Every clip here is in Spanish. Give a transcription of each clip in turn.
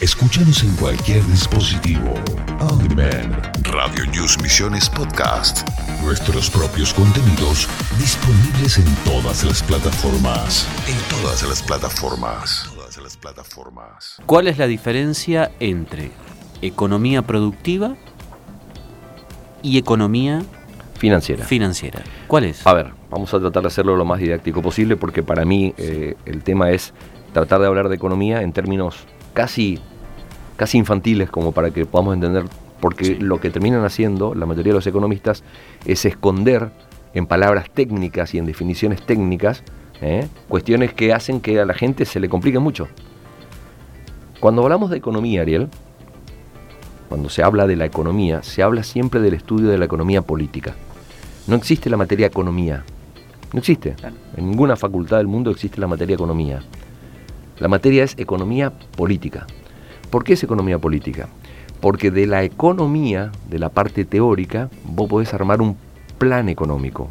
Escúchanos en cualquier dispositivo. On Demand. Radio News Misiones Podcast. Nuestros propios contenidos disponibles en todas las plataformas. En todas las plataformas. Todas las plataformas. ¿Cuál es la diferencia entre economía productiva y economía Financiera. financiera? ¿Cuál es? A ver, vamos a tratar de hacerlo lo más didáctico posible porque para mí eh, el tema es tratar de hablar de economía en términos casi, casi infantiles como para que podamos entender, porque lo que terminan haciendo la mayoría de los economistas es esconder en palabras técnicas y en definiciones técnicas ¿eh? cuestiones que hacen que a la gente se le complique mucho. Cuando hablamos de economía, Ariel, cuando se habla de la economía, se habla siempre del estudio de la economía política. No existe la materia economía. No existe. En ninguna facultad del mundo existe la materia economía. La materia es economía política. ¿Por qué es economía política? Porque de la economía, de la parte teórica, vos podés armar un plan económico,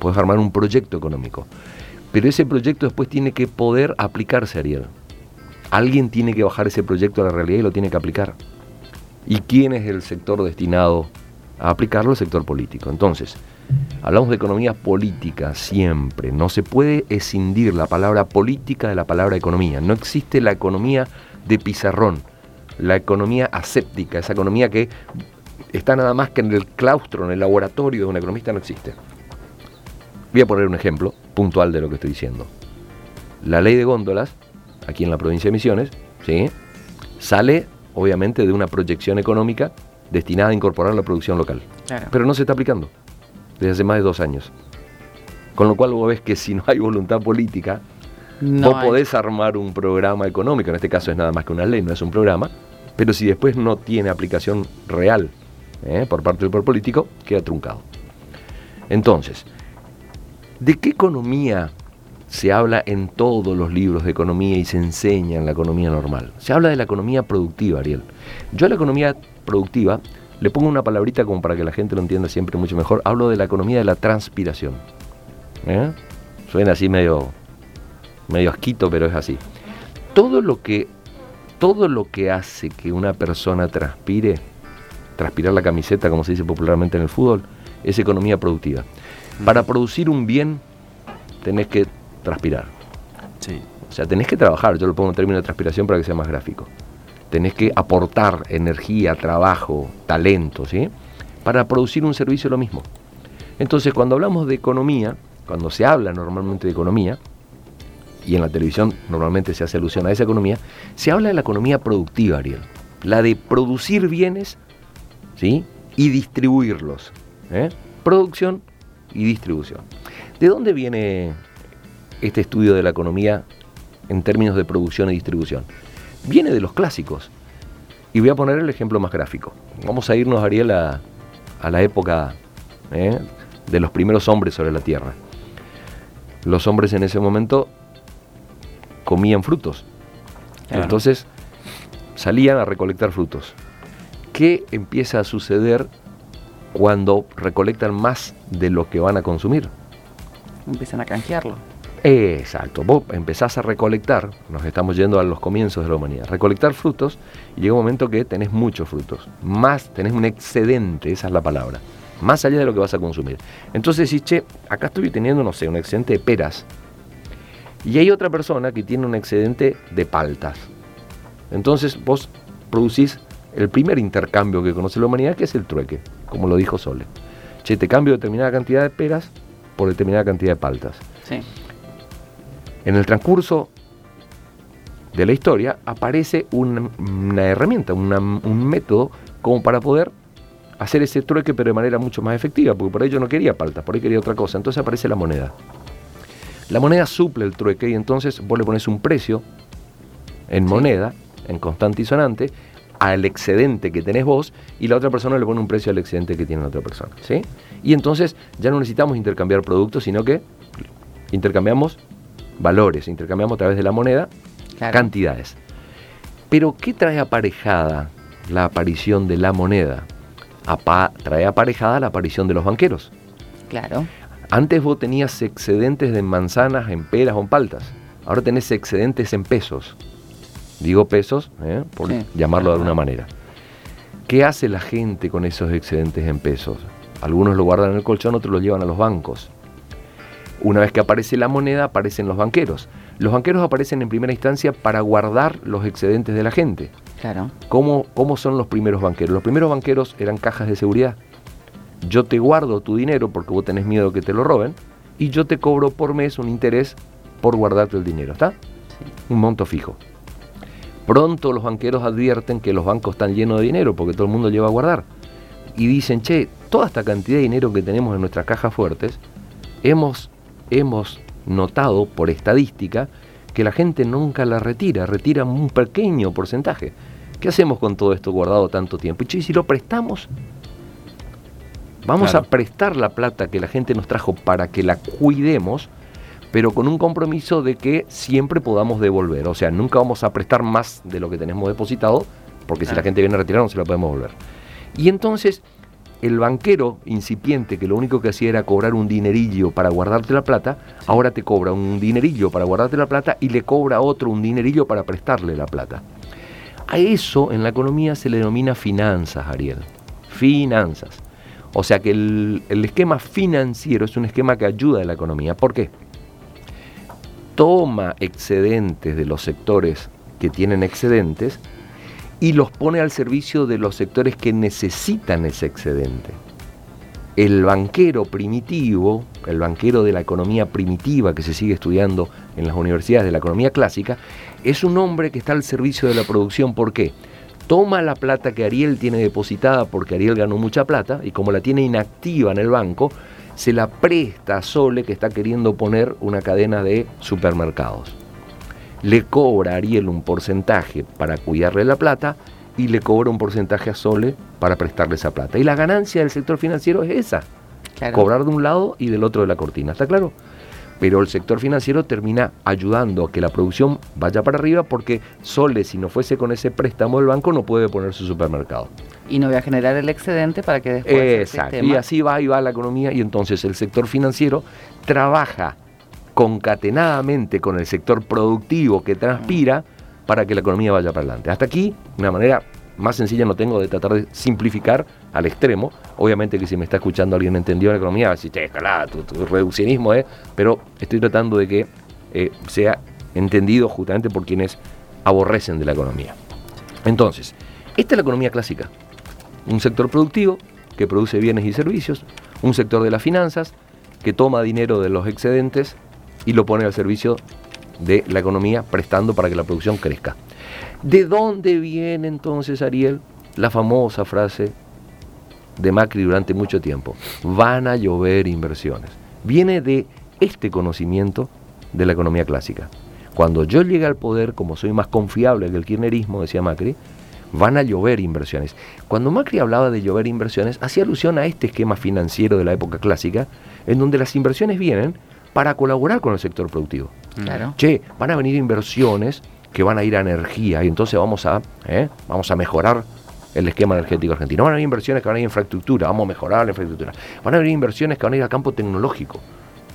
podés armar un proyecto económico. Pero ese proyecto después tiene que poder aplicarse, Ariel. Alguien tiene que bajar ese proyecto a la realidad y lo tiene que aplicar. ¿Y quién es el sector destinado a aplicarlo? El sector político. Entonces, hablamos de economía política siempre. No se puede escindir la palabra política de la palabra economía. No existe la economía de pizarrón, la economía aséptica, esa economía que está nada más que en el claustro, en el laboratorio de un economista, no existe. Voy a poner un ejemplo puntual de lo que estoy diciendo. La ley de góndolas, aquí en la provincia de Misiones, ¿sí? sale obviamente de una proyección económica destinada a incorporar la producción local. Claro. Pero no se está aplicando desde hace más de dos años. Con lo cual vos ves que si no hay voluntad política, No vos hay. podés armar un programa económico, en este caso es nada más que una ley, no es un programa, pero si después no tiene aplicación real ¿eh? por parte del poder político, queda truncado. Entonces, ¿de qué economía se habla en todos los libros de economía y se enseña en la economía normal? Se habla de la economía productiva, Ariel. Yo a la economía productiva le pongo una palabrita como para que la gente lo entienda siempre mucho mejor. Hablo de la economía de la transpiración. ¿Eh? Suena así medio, medio asquito, pero es así. Todo lo que, todo lo que hace que una persona transpire, transpirar la camiseta, como se dice popularmente en el fútbol, es economía productiva. Para producir un bien, tenés que transpirar. Sí. O sea, tenés que trabajar, yo lo pongo en términos de transpiración para que sea más gráfico. Tenés que aportar energía, trabajo, talento, ¿sí? Para producir un servicio lo mismo. Entonces, cuando hablamos de economía, cuando se habla normalmente de economía, y en la televisión normalmente se hace alusión a esa economía, se habla de la economía productiva, Ariel. La de producir bienes, ¿sí? Y distribuirlos. ¿eh? Producción y distribución. ¿De dónde viene este estudio de la economía en términos de producción y distribución? Viene de los clásicos. Y voy a poner el ejemplo más gráfico. Vamos a irnos, Ariel, a, a la época ¿eh? de los primeros hombres sobre la Tierra. Los hombres en ese momento comían frutos. Claro. Entonces salían a recolectar frutos. ¿Qué empieza a suceder cuando recolectan más de lo que van a consumir? Empiezan a canjearlo. Exacto, vos empezás a recolectar, nos estamos yendo a los comienzos de la humanidad, recolectar frutos y llega un momento que tenés muchos frutos, más, tenés un excedente, esa es la palabra, más allá de lo que vas a consumir. Entonces decís, che, acá estoy teniendo, no sé, un excedente de peras y hay otra persona que tiene un excedente de paltas. Entonces vos producís el primer intercambio que conoce la humanidad, que es el trueque, como lo dijo Sole. Che, te cambio determinada cantidad de peras por determinada cantidad de paltas. Sí. En el transcurso de la historia aparece una, una herramienta, una- un método como para poder hacer ese trueque pero de manera mucho más efectiva, porque por ahí yo no quería paltas, por ahí quería otra cosa. Entonces aparece la moneda. La moneda suple el trueque y entonces vos le pones un precio en moneda, en constante y sonante, al excedente que tenés vos y la otra persona le pone un precio al excedente que tiene la otra persona. ¿sí? Y entonces ya no necesitamos intercambiar productos, sino que intercambiamos valores, intercambiamos a través de la moneda Claro. cantidades. Pero ¿qué trae aparejada la aparición de la moneda? Apa- trae aparejada la aparición de los banqueros. Claro. Antes vos tenías excedentes de manzanas, en peras o en paltas. Ahora tenés excedentes en pesos. Digo pesos, ¿eh? por Sí. llamarlo de alguna manera. ¿Qué hace la gente con esos excedentes en pesos? Algunos lo guardan en el colchón, otros lo llevan a los bancos. Una vez que aparece la moneda, aparecen los banqueros. Los banqueros aparecen en primera instancia para guardar los excedentes de la gente. Claro. ¿Cómo, ¿Cómo son los primeros banqueros? Los primeros banqueros eran cajas de seguridad. Yo te guardo tu dinero porque vos tenés miedo que te lo roben y yo te cobro por mes un interés por guardarte el dinero, ¿está? Un monto fijo. Pronto los banqueros advierten que los bancos están llenos de dinero porque todo el mundo lleva a guardar. Y dicen, che, toda esta cantidad de dinero que tenemos en nuestras cajas fuertes, hemos, hemos notado por estadística que la gente nunca la retira, retira un pequeño porcentaje. ¿Qué hacemos con todo esto guardado tanto tiempo? Y che, ¿y si lo prestamos, vamos Claro. a prestar la plata que la gente nos trajo para que la cuidemos, pero con un compromiso de que siempre podamos devolver. O sea, nunca vamos a prestar más de lo que tenemos depositado, porque si la gente viene a retirar no se la podemos devolver. Y entonces el banquero incipiente que lo único que hacía era cobrar un dinerillo para guardarte la plata, ahora te cobra un dinerillo para guardarte la plata y le cobra otro un dinerillo para prestarle la plata. A eso en la economía se le denomina finanzas, Ariel. Finanzas. O sea que el, el esquema financiero es un esquema que ayuda a la economía. ¿Por qué? Toma excedentes de los sectores que tienen excedentes y los pone al servicio de los sectores que necesitan ese excedente. El banquero primitivo, el banquero de la economía primitiva que se sigue estudiando en las universidades de la economía clásica, es un hombre que está al servicio de la producción. ¿Por qué? Toma la plata que Ariel tiene depositada porque Ariel ganó mucha plata y como la tiene inactiva en el banco, se la presta a Sole que está queriendo poner una cadena de supermercados le cobra a Ariel un porcentaje para cuidarle la plata y le cobra un porcentaje a Sole para prestarle esa plata. Y la ganancia del sector financiero es esa, Claro. cobrar de un lado y del otro de la cortina, ¿está claro? Pero el sector financiero termina ayudando a que la producción vaya para arriba porque Sole, si no fuese con ese préstamo del banco, no puede poner su supermercado. Y no voy a generar el excedente para que después Exacto. Y así va y va la economía y entonces el sector financiero trabaja concatenadamente con el sector productivo que transpira para que la economía vaya para adelante. Hasta aquí, una manera más sencilla no tengo de tratar de simplificar al extremo. Obviamente que si me está escuchando alguien entendió la economía, va a decir, che, escalada, tu, tu reduccionismo, ¿eh? pero estoy tratando de que eh, sea entendido justamente por quienes aborrecen de la economía. Entonces, esta es la economía clásica. Un sector productivo que produce bienes y servicios, un sector de las finanzas que toma dinero de los excedentes y lo pone al servicio de la economía prestando para que la producción crezca. ¿De dónde viene entonces, Ariel, la famosa frase de Macri durante mucho tiempo? Van a llover inversiones. Viene de este conocimiento de la economía clásica. Cuando yo llegue al poder, como soy más confiable que el kirchnerismo, decía Macri, van a llover inversiones. Cuando Macri hablaba de llover inversiones, hacía alusión a este esquema financiero de la época clásica, en donde las inversiones vienen para colaborar con el sector productivo. Claro. Che, van a venir inversiones que van a ir a energía y entonces vamos a, ¿eh? vamos a mejorar el esquema energético argentino. Van a venir inversiones que van a ir a infraestructura, vamos a mejorar la infraestructura. Van a venir inversiones que van a ir al campo tecnológico.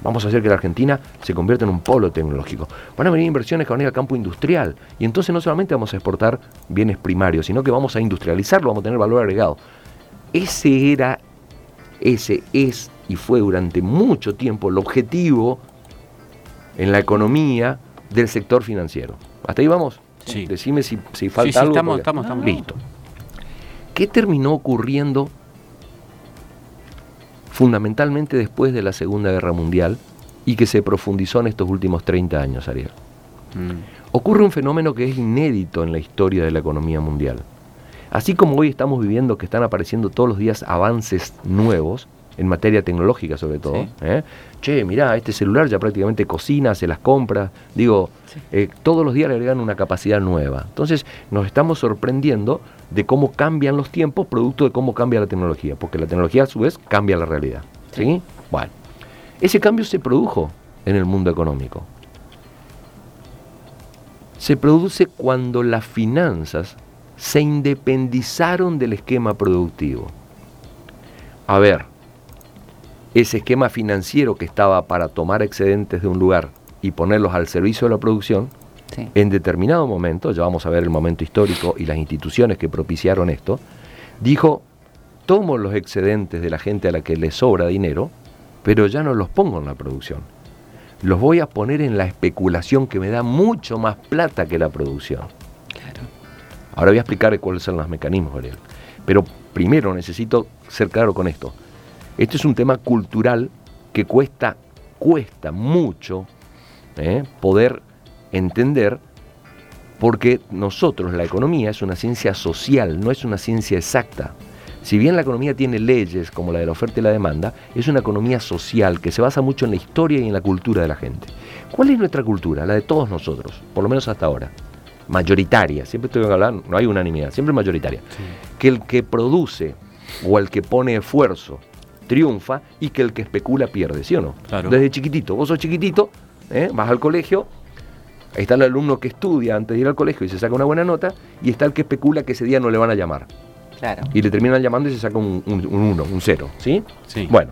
Vamos a hacer que la Argentina se convierta en un polo tecnológico. Van a venir inversiones que van a ir al campo industrial. Y entonces no solamente vamos a exportar bienes primarios, sino que vamos a industrializarlo, vamos a tener valor agregado. Ese era, ese es y fue durante mucho tiempo el objetivo en la economía del sector financiero. ¿Hasta ahí vamos? Sí. Decime si, si falta sí, algo. estamos- estamos- estamos. Listo. ¿Qué terminó ocurriendo fundamentalmente después de la Segunda Guerra Mundial y que se profundizó en estos últimos 30 años, Ariel? Mm. Ocurre un fenómeno que es inédito en la historia de la economía mundial. Así como hoy estamos viviendo que están apareciendo todos los días avances nuevos, en materia tecnológica sobre todo. Sí. ¿eh? Che, mirá, este celular ya prácticamente cocina, se las compra. Digo, Sí. eh, todos los días le agregan una capacidad nueva. Entonces nos estamos sorprendiendo de cómo cambian los tiempos producto de cómo cambia la tecnología, porque la tecnología a su vez cambia la realidad. ¿sí? Bueno, ese cambio se produjo en el mundo económico. Se produce cuando las finanzas se independizaron del esquema productivo. A ver, ese esquema financiero que estaba para tomar excedentes de un lugar y ponerlos al servicio de la producción, en determinado momento, ya vamos a ver el momento histórico y las instituciones que propiciaron esto, dijo, tomo los excedentes de la gente a la que le sobra dinero, pero ya no los pongo en la producción. Los voy a poner en la especulación que me da mucho más plata que la producción. Ahora voy a explicar cuáles son los mecanismos, Gabriel. Pero primero necesito ser claro con esto. Esto es un tema cultural que cuesta, cuesta mucho ¿eh? poder entender porque nosotros, la economía es una ciencia social, no es una ciencia exacta. Si bien la economía tiene leyes como la de la oferta y la demanda, es una economía social que se basa mucho en la historia y en la cultura de la gente. ¿Cuál es nuestra cultura? La de todos nosotros, por lo menos hasta ahora. Mayoritaria, siempre estoy hablando, no hay unanimidad, siempre mayoritaria. Que el que produce o el que pone esfuerzo triunfa y que el que especula pierde, ¿sí o no? Desde chiquitito, vos sos chiquitito, ¿eh? vas al colegio, ahí está el alumno que estudia antes de ir al colegio y se saca una buena nota, y está el que especula que ese día no le van a llamar. Claro. Y le terminan llamando y se saca un 1, un 1, un 0, ¿sí? Sí. Bueno,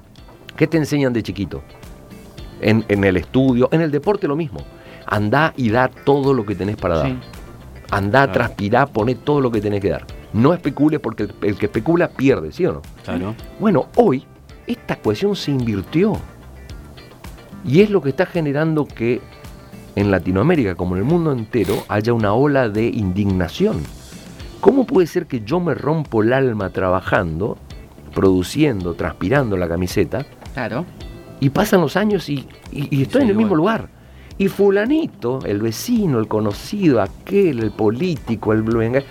¿qué te enseñan de chiquito? En, el estudio, en el deporte lo mismo. Andá y da todo lo que tenés para dar. Andá, transpirá, poné todo lo que tenés que dar. No especule porque el, que especula pierde, ¿sí o no? Claro. Bueno, hoy esta ecuación se invirtió. Y es lo que está generando que en Latinoamérica, como en el mundo entero, haya una ola de indignación. ¿Cómo puede ser que yo me rompo el alma trabajando, produciendo, transpirando la camiseta? Claro. Y pasan los años y, estoy en el mismo lugar. Y fulanito, el vecino, el conocido, aquel, el político, el bluenga,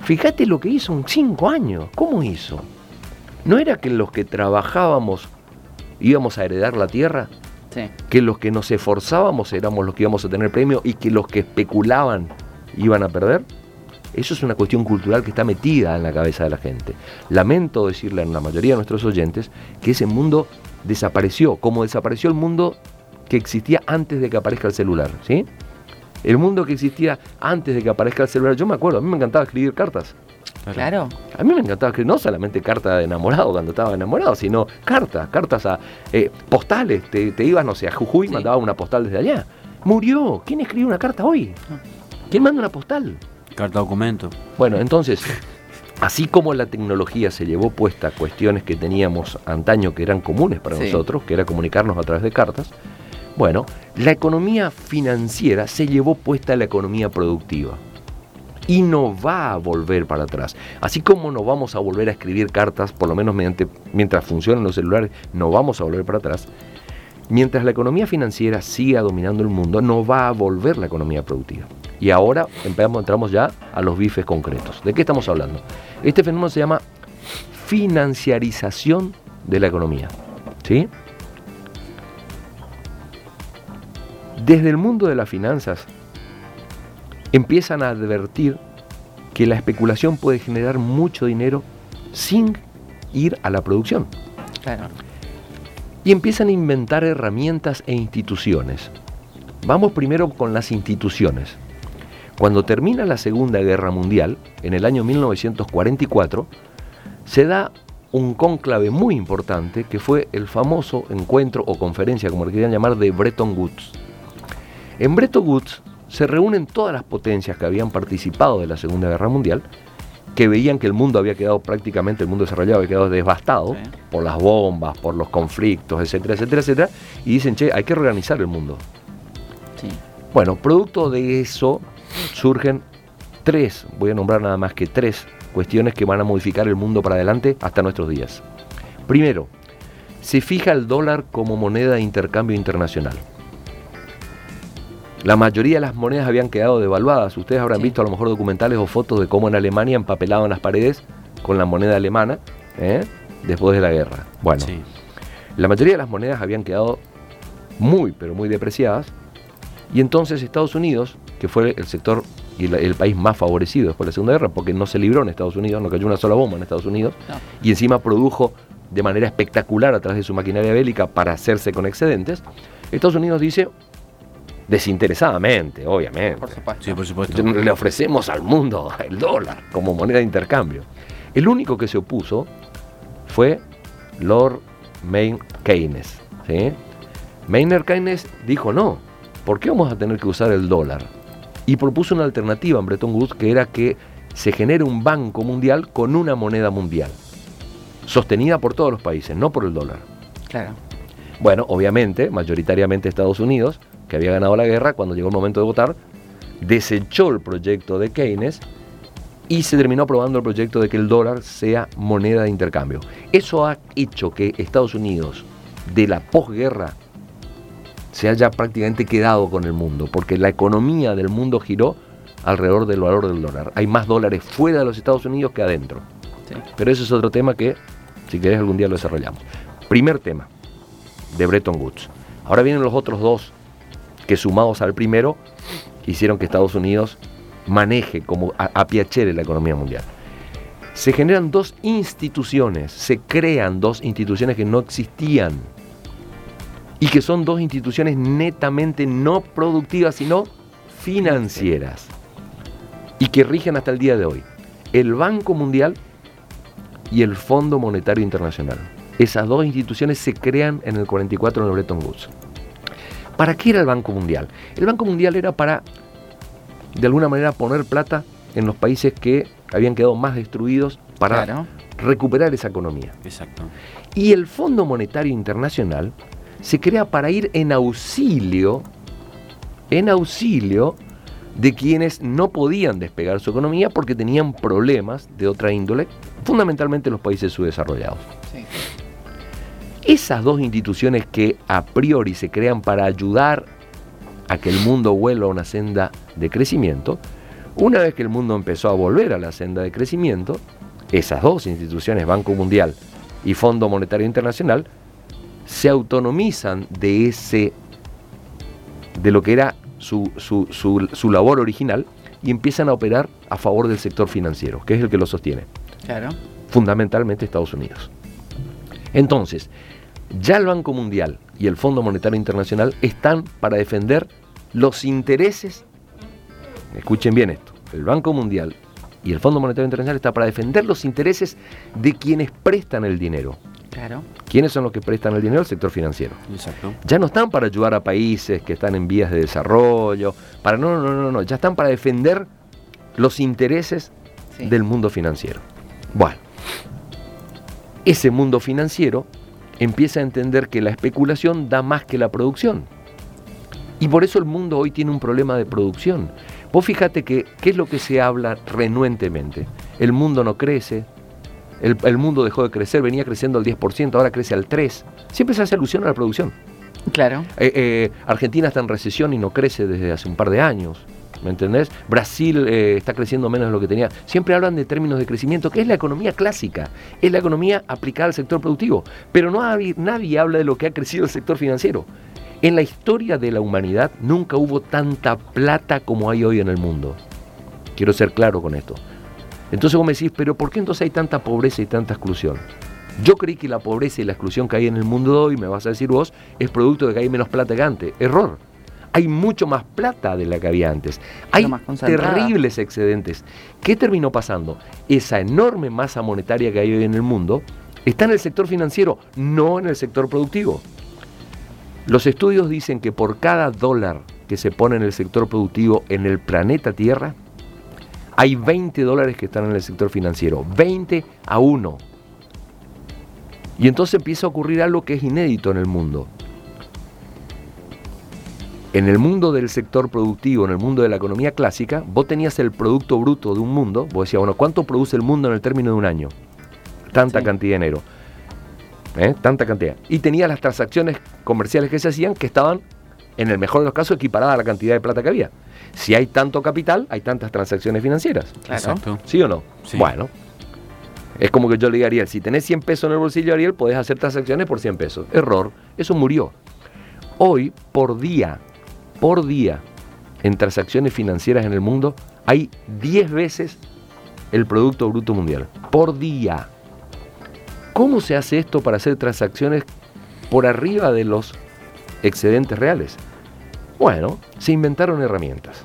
fíjate lo que hizo en cinco años. ¿Cómo hizo? ¿No era que los que trabajábamos íbamos a heredar la tierra? Que los que nos esforzábamos éramos los que íbamos a tener premio y que los que especulaban iban a perder. Eso es una cuestión cultural que está metida en la cabeza de la gente. Lamento decirle a la mayoría de nuestros oyentes que ese mundo desapareció, como desapareció el mundo que existía antes de que aparezca el celular, ¿sí? El mundo que existía antes de que aparezca el celular. Yo me acuerdo, a mí me encantaba escribir cartas. Claro. A mí me encantaba que no solamente carta de enamorado cuando estaba enamorado, sino cartas, cartas a eh, postales. Te, ibas, no sé, a Jujuy, mandaba una postal desde allá. Murió. ¿Quién escribe una carta hoy? ¿Quién manda una postal? Carta documento. Bueno, entonces, así como la tecnología se llevó puesta cuestiones que teníamos antaño que eran comunes para nosotros, que era comunicarnos a través de cartas, bueno, la economía financiera se llevó puesta a la economía productiva y no va a volver para atrás. Así como no vamos a volver a escribir cartas, por lo menos mediante, mientras funcionan los celulares, no vamos a volver para atrás. Mientras la economía financiera siga dominando el mundo, no va a volver la economía productiva. Y ahora empezamos, entramos ya a los bifes concretos. ¿De qué estamos hablando? Este fenómeno se llama financiarización de la economía. ¿Sí? Desde el mundo de las finanzas empiezan a advertir que la especulación puede generar mucho dinero sin ir a la producción. Y empiezan a inventar herramientas e instituciones. Vamos primero con las instituciones. Cuando termina la Segunda Guerra Mundial, en el año 1944, se da un cónclave muy importante que fue el famoso encuentro o conferencia, como le querían llamar, de Bretton Woods. En Bretton Woods se reúnen todas las potencias que habían participado de la Segunda Guerra Mundial, que veían que el mundo había quedado prácticamente, el mundo desarrollado había quedado devastado por las bombas, por los conflictos, etcétera, etcétera, etcétera, y dicen, che, hay que reorganizar el mundo. Bueno, producto de eso surgen tres, voy a nombrar nada más que tres cuestiones que van a modificar el mundo para adelante hasta nuestros días. Primero, se fija el dólar como moneda de intercambio internacional. La mayoría de las monedas habían quedado devaluadas. Ustedes habrán visto a lo mejor documentales o fotos de cómo en Alemania empapelaban las paredes con la moneda alemana ¿eh? después de la guerra. Bueno, la mayoría de las monedas habían quedado muy, pero muy depreciadas. Y entonces Estados Unidos, que fue el sector y el, país más favorecido después de la Segunda Guerra, porque no se libró en Estados Unidos, no cayó una sola bomba en Estados Unidos, y encima produjo de manera espectacular a través de su maquinaria bélica para hacerse con excedentes, Estados Unidos dice, desinteresadamente, obviamente. Por supuesto. Sí, por supuesto. Le ofrecemos al mundo el dólar como moneda de intercambio. El único que se opuso fue Lord Maynard Keynes. ¿sí? Maynard Keynes dijo no, ¿por qué vamos a tener que usar el dólar? y propuso una alternativa en Bretton Woods que era que se genere un banco mundial con una moneda mundial, sostenida por todos los países, no por el dólar. Claro. Bueno, obviamente, mayoritariamente Estados Unidos, que había ganado la guerra, cuando llegó el momento de votar, desechó el proyecto de Keynes y se terminó aprobando el proyecto de que el dólar sea moneda de intercambio. Eso ha hecho que Estados Unidos, de la posguerra, se haya prácticamente quedado con el mundo, porque la economía del mundo giró alrededor del valor del dólar. Hay más dólares fuera de los Estados Unidos que adentro. Pero ese es otro tema que, si querés, algún día lo desarrollamos. Primer tema de Bretton Woods. Ahora vienen los otros dos que sumados al primero hicieron que Estados Unidos maneje como a, la economía mundial. Se generan dos instituciones, se crean dos instituciones que no existían y que son dos instituciones netamente no productivas, sino financieras y que rigen hasta el día de hoy. El Banco Mundial y el Fondo Monetario Internacional. Esas dos instituciones se crean en el 44 en el Bretton Woods. ¿Para qué era el Banco Mundial? El Banco Mundial era para, de alguna manera, poner plata en los países que habían quedado más destruidos para recuperar esa economía. Exacto. Y el Fondo Monetario Internacional se crea para ir en auxilio, en auxilio de quienes no podían despegar su economía porque tenían problemas de otra índole, fundamentalmente los países subdesarrollados. Esas dos instituciones que a priori se crean para ayudar a que el mundo vuelva a una senda de crecimiento, una vez que el mundo empezó a volver a la senda de crecimiento, esas dos instituciones, Banco Mundial y Fondo Monetario Internacional, se autonomizan de ese de lo que era su, su, labor original y empiezan a operar a favor del sector financiero, que es el que lo sostiene. Claro. Fundamentalmente Estados Unidos. Entonces, ya el Banco Mundial y el Fondo Monetario Internacional están para defender los intereses, escuchen bien esto, el Banco Mundial y el Fondo Monetario Internacional están para defender los intereses de quienes prestan el dinero. Claro. ¿Quiénes son los que prestan el dinero? El sector financiero. Exacto. Ya no están para ayudar a países que están en vías de desarrollo, para no, no, no, no, ya están para defender los intereses del mundo financiero. Bueno, ese mundo financiero empieza a entender que la especulación da más que la producción. Y por eso el mundo hoy tiene un problema de producción. Vos fíjate que, ¿qué es lo que se habla renuentemente? El mundo no crece, el, mundo dejó de crecer, venía creciendo al 10%, ahora crece al 3%. Siempre se hace alusión a la producción. Claro. Eh, eh, Argentina está en recesión y no crece desde hace un par de años. ¿Me entendés? Brasil eh, está creciendo menos de lo que tenía. Siempre hablan de términos de crecimiento, que es la economía clásica, es la economía aplicada al sector productivo. Pero no nadie habla de lo que ha crecido el sector financiero. En la historia de la humanidad nunca hubo tanta plata como hay hoy en el mundo. Quiero ser claro con esto. Entonces vos me decís, pero ¿por qué entonces hay tanta pobreza y tanta exclusión? Yo creí que la pobreza y la exclusión que hay en el mundo de hoy, me vas a decir vos, es producto de que hay menos plata que antes. Error. Hay mucho más plata de la que había antes. Hay terribles excedentes. ¿Qué terminó pasando? Esa enorme masa monetaria que hay hoy en el mundo está en el sector financiero, no en el sector productivo. Los estudios dicen que por cada dólar que se pone en el sector productivo en el planeta Tierra, hay 20 dólares que están en el sector financiero, 20 a 1. Y entonces empieza a ocurrir algo que es inédito en el mundo. En el mundo del sector productivo, en el mundo de la economía clásica, vos tenías el producto bruto de un mundo, vos decías, bueno, ¿cuánto produce el mundo en el término de un año? Tanta cantidad de dinero. ¿Eh? Tanta cantidad. Y tenías las transacciones comerciales que se hacían que estaban, en el mejor de los casos, equiparadas a la cantidad de plata que había. Si hay tanto capital, hay tantas transacciones financieras. Exacto. ¿Sí o no? Bueno. Es como que yo le diga a Ariel, si tenés 100 pesos en el bolsillo, Ariel, podés hacer transacciones por 100 pesos. Error. Eso murió. Hoy, por día, por día, en transacciones financieras en el mundo, hay 10 veces el Producto Bruto Mundial. Por día. ¿Cómo se hace esto para hacer transacciones por arriba de los excedentes reales? Bueno, se inventaron herramientas.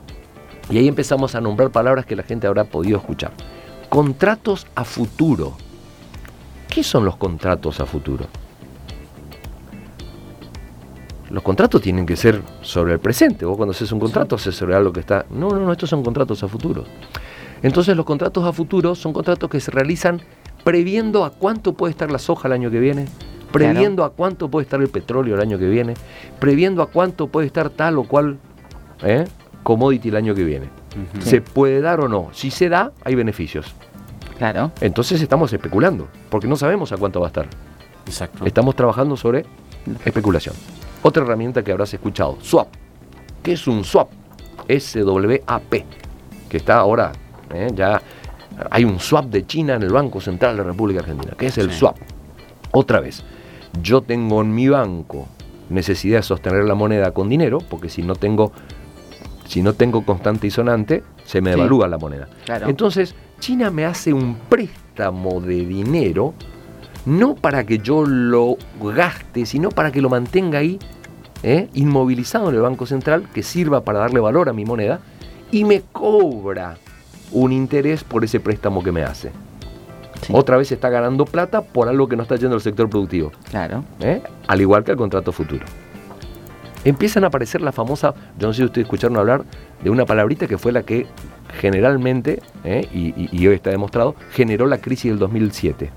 Y ahí empezamos a nombrar palabras que la gente habrá podido escuchar. Contratos a futuro. ¿Qué son los contratos a futuro? Los contratos tienen que ser sobre el presente. Vos cuando haces un contrato haces sobre algo que está... No, no, no, estos son contratos a futuro. Entonces los contratos a futuro son contratos que se realizan previendo a cuánto puede estar la soja el año que viene, previendo a cuánto puede estar el petróleo el año que viene, previendo a cuánto puede estar tal o cual ¿eh? commodity el año que viene. ¿Se puede dar o no? Si se da, hay beneficios. Claro. Entonces estamos especulando, porque no sabemos a cuánto va a estar. Exacto. Estamos trabajando sobre especulación. Otra herramienta que habrás escuchado, swap. ¿Qué es un swap? S-W-A-P, que está ahora, ¿eh? ya hay un swap de China en el Banco Central de la República Argentina. ¿Qué es el swap? Otra vez, yo tengo en mi banco necesidad de sostener la moneda con dinero, porque si no tengo, si no tengo constante y sonante, se me devalúa la moneda. Entonces, China me hace un préstamo de dinero, no para que yo lo gaste, sino para que lo mantenga ahí, ¿eh? inmovilizado en el Banco Central, que sirva para darle valor a mi moneda, y me cobra un interés por ese préstamo que me hace. Otra vez está ganando plata por algo que no está yendo al sector productivo. Claro. ¿Eh? Al igual que el contrato futuro. Empiezan a aparecer la famosa, yo no sé si ustedes escucharon hablar de una palabrita que fue la que generalmente, ¿eh? y, hoy está demostrado, generó la crisis del 2007.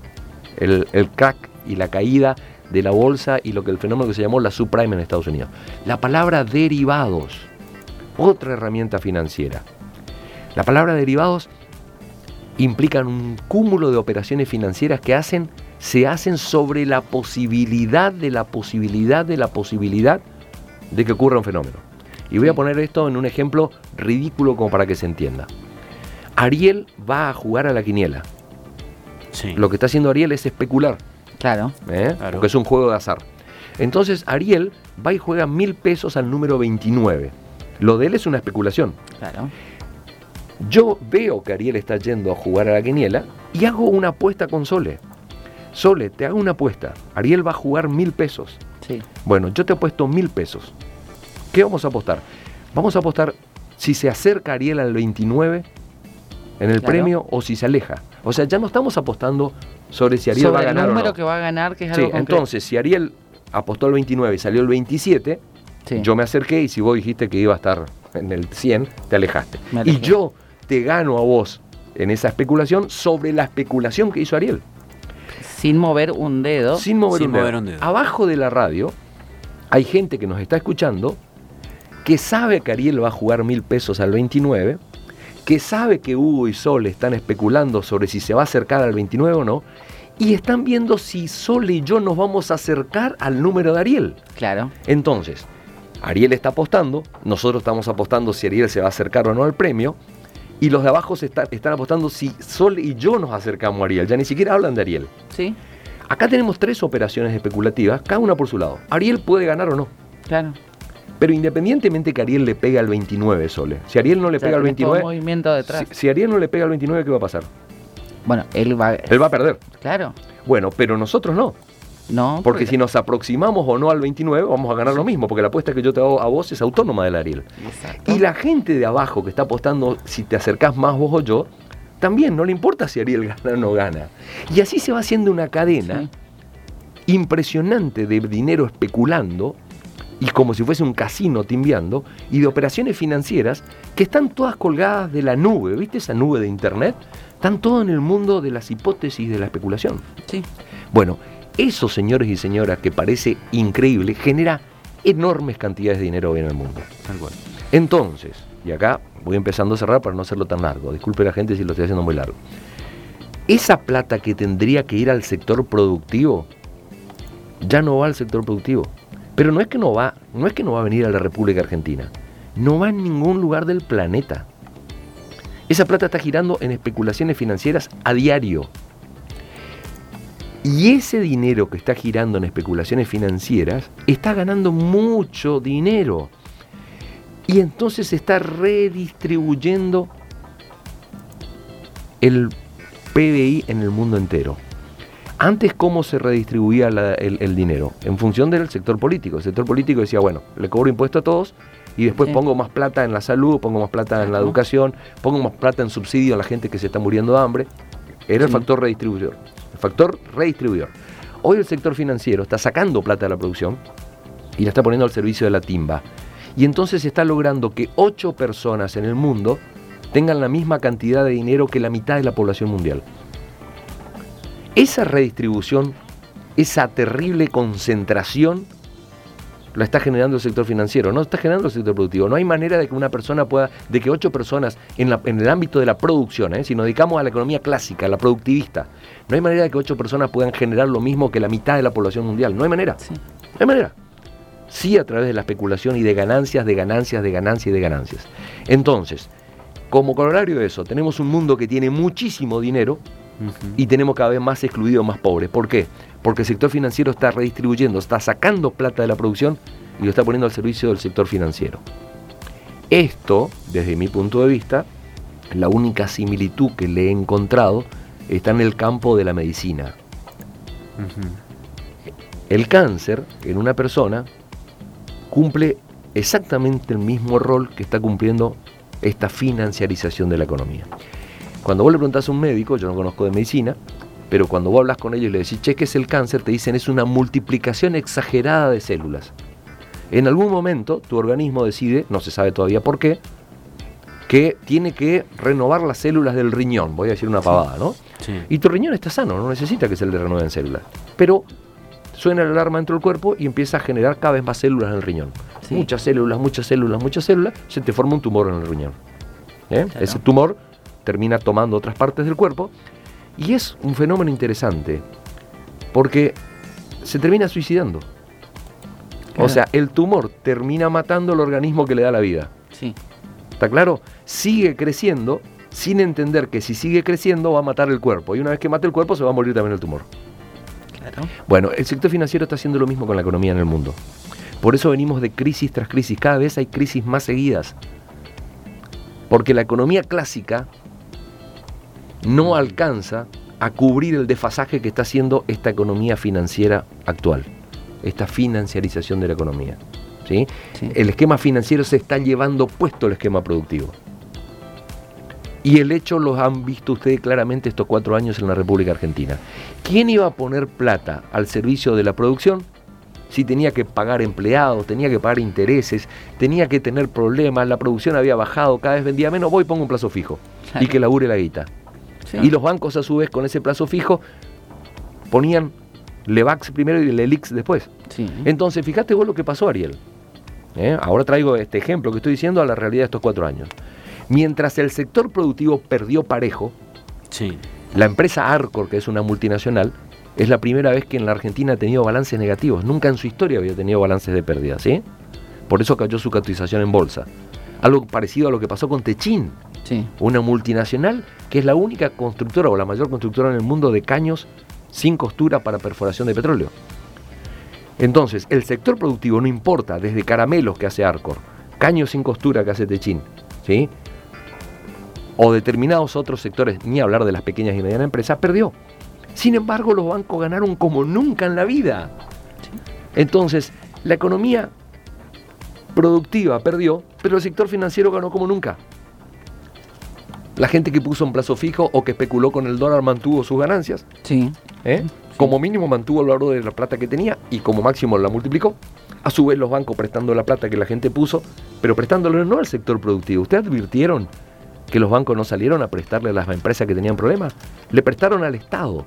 El, el crack y la caída de la bolsa y lo que el fenómeno que se llamó la subprime en Estados Unidos. La palabra derivados, otra herramienta financiera. La palabra derivados implican un cúmulo de operaciones financieras que hacen, se hacen sobre la posibilidad de la posibilidad de la posibilidad de que ocurra un fenómeno. Y voy a poner esto en un ejemplo ridículo como para que se entienda. Ariel va a jugar a la quiniela. Lo que está haciendo Ariel es especular. Claro. ¿eh? claro. Porque es un juego de azar. Entonces Ariel va y juega mil pesos al número 29. Lo de él es una especulación. Claro. Yo veo que Ariel está yendo a jugar a la quiniela y hago una apuesta con Sole. Sole, te hago una apuesta. Ariel va a jugar mil pesos. Sí. Bueno, yo te apuesto mil pesos. ¿Qué vamos a apostar? Vamos a apostar si se acerca Ariel al 29 en el premio o si se aleja. O sea, ya no estamos apostando sobre si Ariel va a ganar. El número o no. que va a ganar, que es sí, entonces, si Ariel apostó al 29 y salió el 27, yo me acerqué y si vos dijiste que iba a estar en el 100, te alejaste. Y yo te gano a vos en esa especulación sobre la especulación que hizo Ariel. Sin mover un dedo. Sin mover, un, dedo. Abajo de la radio hay gente que nos está escuchando que sabe que Ariel va a jugar mil pesos al 29, que sabe que Hugo y Sol están especulando sobre si se va a acercar al 29 o no, y están viendo si Sol y yo nos vamos a acercar al número de Ariel. Claro. Entonces, Ariel está apostando, nosotros estamos apostando si Ariel se va a acercar o no al premio, y los de abajo se están apostando si Sol y yo nos acercamos a Ariel. Ya ni siquiera hablan de Ariel. Sí. Acá tenemos tres operaciones especulativas, cada una por su lado. Ariel puede ganar o no. Claro. Pero independientemente que Ariel le pegue al 29, Sole. Si Ariel no le pega al 29. movimiento detrás. Si, Ariel no le pega al 29, ¿qué va a pasar? Bueno, él va. Él va a perder. Claro. Bueno, pero nosotros no. No. Porque si nos aproximamos o no al 29, vamos a ganar lo mismo, porque la apuesta que yo te hago a vos es autónoma del Ariel. Exacto. Y la gente de abajo que está apostando, si te acercás más vos o yo, también no le importa si Ariel gana o no gana. Y así se va haciendo una cadena impresionante de dinero especulando y como si fuese un casino timbiando y de operaciones financieras que están todas colgadas de la nube, ¿viste esa nube de internet? Están todo en el mundo de las hipótesis de la especulación. Sí. Bueno, eso, señores y señoras, que parece increíble, genera enormes cantidades de dinero hoy en el mundo. Entonces, y acá voy empezando a cerrar para no hacerlo tan largo, disculpe la gente si lo estoy haciendo muy largo. Esa plata que tendría que ir al sector productivo, ya no va al sector productivo. Pero no es que no va, no es que no va a venir a la República Argentina. No va en ningún lugar del planeta. Esa plata está girando en especulaciones financieras a diario. Y ese dinero que está girando en especulaciones financieras está ganando mucho dinero. Y entonces se está redistribuyendo el PBI en el mundo entero. Antes, ¿cómo se redistribuía el, dinero? En función del sector político. El sector político decía, bueno, le cobro impuesto a todos y después pongo más plata en la salud, pongo más plata en la educación, pongo más plata en subsidio a la gente que se está muriendo de hambre. Era el factor redistribuidor factor redistribuidor. Hoy el sector financiero está sacando plata de la producción y la está poniendo al servicio de la timba. Y entonces está logrando que ocho personas en el mundo tengan la misma cantidad de dinero que la mitad de la población mundial. Esa redistribución, esa terrible concentración, la está generando el sector financiero, no está generando el sector productivo. No hay manera de que una persona pueda, de que ocho personas en, la- en el ámbito de la producción, ¿eh? si nos dedicamos a la economía clásica, a la productivista, no hay manera de que ocho personas puedan generar lo mismo que la mitad de la población mundial. No hay manera. Sí. No hay manera. Sí a través de la especulación y de ganancias, de ganancias, de ganancias y de ganancias. Entonces, como corolario de eso, tenemos un mundo que tiene muchísimo dinero Y tenemos cada vez más excluidos, más pobres. ¿Por qué? Porque el sector financiero está redistribuyendo, está sacando plata de la producción y lo está poniendo al servicio del sector financiero. Esto, desde mi punto de vista, la única similitud que le he encontrado está en el campo de la medicina. El cáncer en una persona cumple exactamente el mismo rol que está cumpliendo esta financiarización de la economía. Cuando vos le preguntás a un médico, yo no conozco de medicina, pero cuando vos hablas con ellos y le decís, che, ¿qué es el cáncer? Te dicen, es una multiplicación exagerada de células. En algún momento tu organismo decide, no se sabe todavía por qué, que tiene que renovar las células del riñón, voy a decir una pavada, ¿no? Sí. Y tu riñón está sano, no necesita que se le renueven células. Pero suena la alarma dentro del cuerpo y empieza a generar cada vez más células en el riñón. Sí. Muchas células, muchas células, muchas células, se te forma un tumor en el riñón. ¿Eh? Claro. Ese tumor termina tomando otras partes del cuerpo y es un fenómeno interesante porque se termina suicidando. O sea, el tumor termina matando el organismo que le da la vida. Sí. ¿Está claro? Sigue creciendo sin entender que si sigue creciendo va a matar el cuerpo. Y una vez que mate el cuerpo se va a morir también el tumor. Claro. Bueno, el sector financiero está haciendo lo mismo con la economía en el mundo. Por eso venimos de crisis tras crisis. Cada vez hay crisis más seguidas. Porque la economía clásica no alcanza a cubrir el desfasaje que está haciendo esta economía financiera actual. Esta financiarización de la economía. ¿sí? Sí. El esquema financiero se está llevando puesto el esquema productivo. Y el hecho lo han visto ustedes claramente estos cuatro años en la República Argentina. ¿Quién iba a poner plata al servicio de la producción si tenía que pagar empleados, tenía que pagar intereses, tenía que tener problemas, la producción había bajado, cada vez vendía menos, voy y pongo un plazo fijo y que labure la guita? Sí. Y los bancos a su vez con ese plazo fijo ponían Levax primero y Lelix después. Sí. Entonces, fíjate vos lo que pasó, Ariel. ¿Eh? Ahora traigo este ejemplo que estoy diciendo a la realidad de estos cuatro años. Mientras el sector productivo perdió parejo, Sí. la empresa Arcor, que es una multinacional, es la primera vez que en la Argentina ha tenido balances negativos. Nunca en su historia había tenido balances de pérdida, ¿sí? Por eso cayó su cotización en bolsa. Algo parecido a lo que pasó con Techin, Sí. una multinacional que es la única constructora o la mayor constructora en el mundo de caños sin costura para perforación de petróleo. Entonces, el sector productivo no importa, desde caramelos que hace Arcor, caños sin costura que hace Techin, ¿sí? O determinados otros sectores, ni hablar de las pequeñas y medianas empresas, perdió. Sin embargo, los bancos ganaron como nunca en la vida. Entonces, la economía productiva perdió, pero el sector financiero ganó como nunca. La gente que puso un plazo fijo o que especuló con el dólar mantuvo sus ganancias. Sí. ¿eh? Como mínimo mantuvo el valor de la plata que tenía y como máximo la multiplicó. A su vez los bancos prestando la plata que la gente puso, pero prestándolo no al sector productivo. ¿Ustedes advirtieron que los bancos no salieron a prestarle a las empresas que tenían problemas? Le prestaron al Estado,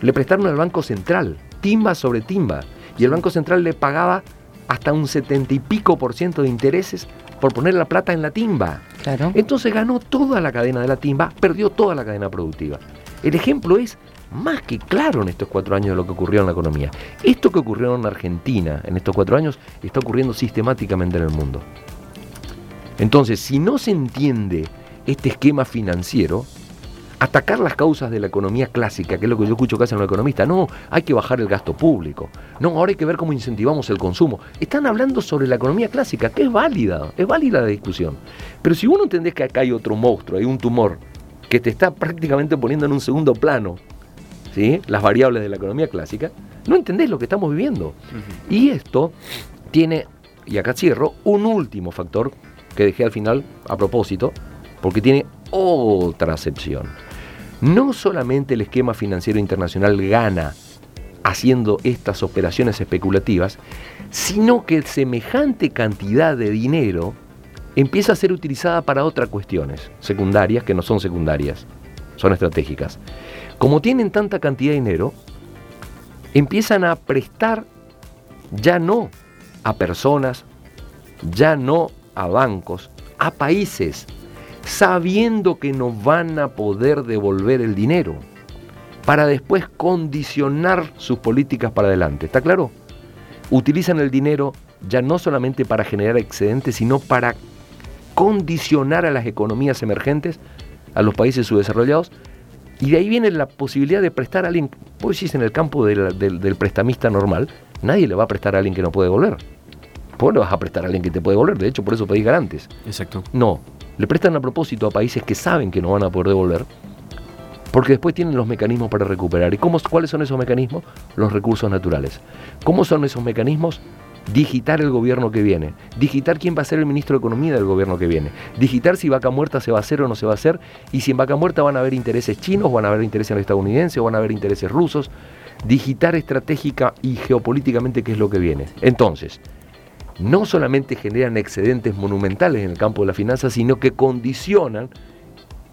le prestaron al Banco Central, timba sobre timba. Y el Banco Central le pagaba hasta un setenta y pico por ciento de intereses por poner la plata en la timba. Claro. Entonces ganó toda la cadena de la timba, perdió toda la cadena productiva. El ejemplo es más que claro en estos cuatro años de lo que ocurrió en la economía. Esto que ocurrió en Argentina en estos cuatro años está ocurriendo sistemáticamente en el mundo. Entonces, si no se entiende este esquema financiero, atacar las causas de la economía clásica, que es lo que yo escucho que hacen los economistas, no, hay que bajar el gasto público, no, ahora hay que ver cómo incentivamos el consumo. Están hablando sobre la economía clásica, que es válida, es válida la discusión. Pero si uno entendés que acá hay otro monstruo, hay un tumor, que te está prácticamente poniendo en un segundo plano, ¿sí? las variables de la economía clásica, no entendés lo que estamos viviendo. Y esto tiene, y acá cierro, un último factor que dejé al final a propósito, porque tiene otra acepción. No solamente el esquema financiero internacional gana haciendo estas operaciones especulativas, sino que semejante cantidad de dinero empieza a ser utilizada para otras cuestiones secundarias que no son secundarias, son estratégicas. Como tienen tanta cantidad de dinero, empiezan a prestar ya no a personas, ya no a bancos, a países, sabiendo que no van a poder devolver el dinero, para después condicionar sus políticas para adelante. ¿Está claro? Utilizan el dinero ya no solamente para generar excedentes, sino para condicionar a las economías emergentes, a los países subdesarrollados, y de ahí viene la posibilidad de prestar a alguien, pues si es en el campo del, del prestamista normal, nadie le va a prestar a alguien que no puede devolver. ¿Por qué le vas a prestar a alguien que te puede devolver? De hecho, por eso pedís garantes. Exacto. No, le prestan a propósito a países que saben que no van a poder devolver, porque después tienen los mecanismos para recuperar. ¿Y cómo, cuáles son esos mecanismos? Los recursos naturales. ¿Cómo son esos mecanismos? Digitar el gobierno que viene, digitar quién va a ser el ministro de Economía del gobierno que viene, digitar si vaca muerta se va a hacer o no se va a hacer, y si en vaca muerta van a haber intereses chinos, van a haber intereses estadounidenses, o van a haber intereses rusos, digitar estratégica y geopolíticamente qué es lo que viene. Entonces, no solamente generan excedentes monumentales en el campo de la finanza, sino que condicionan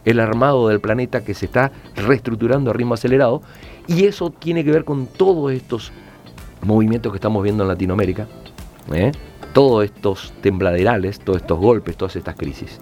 el armado del planeta que se está reestructurando a ritmo acelerado y eso tiene que ver con todos estos movimientos que estamos viendo en Latinoamérica, ¿eh? todos estos tembladerales, todos estos golpes, todas estas crisis.